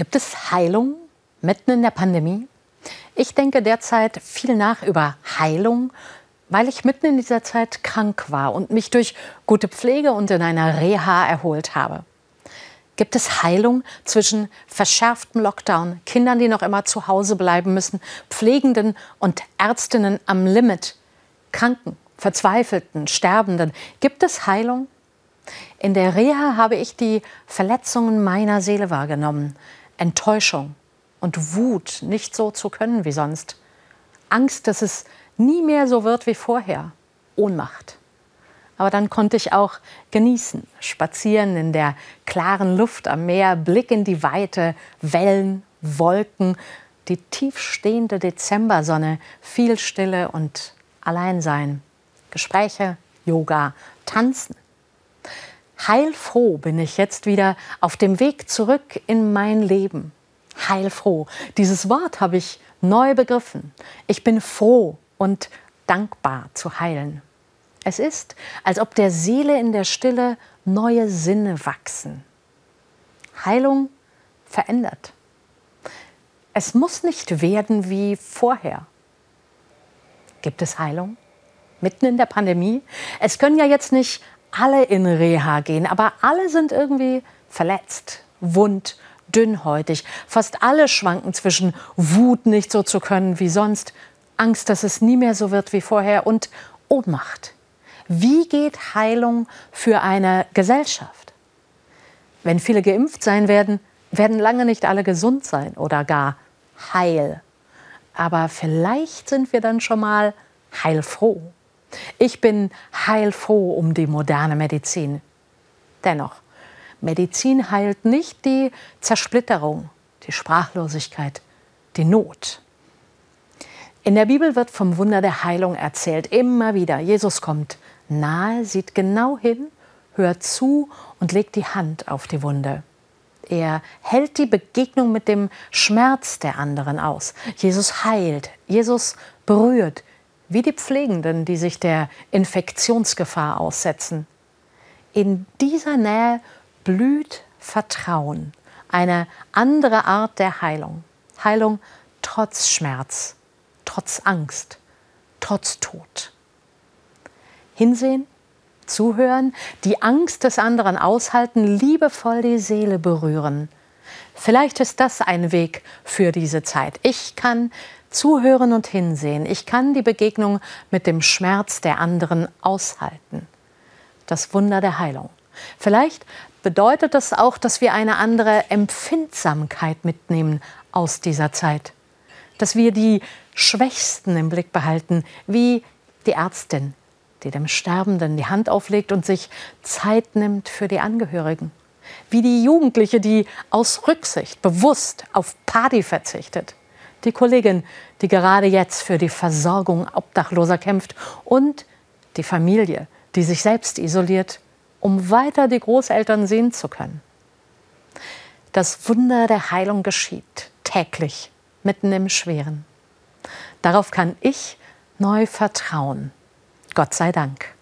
Gibt es Heilung mitten in der Pandemie? Ich denke derzeit viel nach über Heilung, weil ich mitten in dieser Zeit krank war und mich durch gute Pflege und in einer Reha erholt habe. Gibt es Heilung zwischen verschärftem Lockdown, Kindern, die noch immer zu Hause bleiben müssen, Pflegenden und Ärztinnen am Limit, Kranken, Verzweifelten, Sterbenden? Gibt es Heilung? In der Reha habe ich die Verletzungen meiner Seele wahrgenommen. Enttäuschung und Wut, nicht so zu können wie sonst. Angst, dass es nie mehr so wird wie vorher. Ohnmacht. Aber dann konnte ich auch genießen, spazieren in der klaren Luft am Meer, Blick in die Weite, Wellen, Wolken, die tiefstehende Dezembersonne, viel Stille und Alleinsein. Gespräche, Yoga, Tanzen. Heilfroh bin ich jetzt wieder auf dem Weg zurück in mein Leben. Heilfroh. Dieses Wort habe ich neu begriffen. Ich bin froh und dankbar zu heilen. Es ist, als ob der Seele in der Stille neue Sinne wachsen. Heilung verändert. Es muss nicht werden wie vorher. Gibt es Heilung? Mitten in der Pandemie? Es können ja jetzt nicht alle in Reha gehen, aber alle sind irgendwie verletzt, wund, dünnhäutig. Fast alle schwanken zwischen Wut, nicht so zu können wie sonst, Angst, dass es nie mehr so wird wie vorher und Ohnmacht. Wie geht Heilung für eine Gesellschaft? Wenn viele geimpft sein werden, werden lange nicht alle gesund sein oder gar heil. Aber vielleicht sind wir dann schon mal heilfroh. Ich bin heilfroh um die moderne Medizin. Dennoch, Medizin heilt nicht die Zersplitterung, die Sprachlosigkeit, die Not. In der Bibel wird vom Wunder der Heilung erzählt, immer wieder. Jesus kommt nahe, sieht genau hin, hört zu und legt die Hand auf die Wunde. Er hält die Begegnung mit dem Schmerz der anderen aus. Jesus heilt, Jesus berührt, wie die Pflegenden, die sich der Infektionsgefahr aussetzen. In dieser Nähe blüht Vertrauen, eine andere Art der Heilung. Heilung trotz Schmerz, trotz Angst, trotz Tod. Hinsehen, zuhören, die Angst des anderen aushalten, liebevoll die Seele berühren. Vielleicht ist das ein Weg für diese Zeit. Ich kann zuhören und hinsehen. Ich kann die Begegnung mit dem Schmerz der anderen aushalten. Das Wunder der Heilung. Vielleicht bedeutet das auch, dass wir eine andere Empfindsamkeit mitnehmen aus dieser Zeit. Dass wir die Schwächsten im Blick behalten, wie die Ärztin, die dem Sterbenden die Hand auflegt und sich Zeit nimmt für die Angehörigen. Wie die Jugendliche, die aus Rücksicht bewusst auf Party verzichtet die Kollegin, die gerade jetzt für die Versorgung Obdachloser kämpft und die Familie, die sich selbst isoliert, um weiter die Großeltern sehen zu können. Das Wunder der Heilung geschieht täglich, mitten im Schweren. Darauf kann ich neu vertrauen. Gott sei Dank.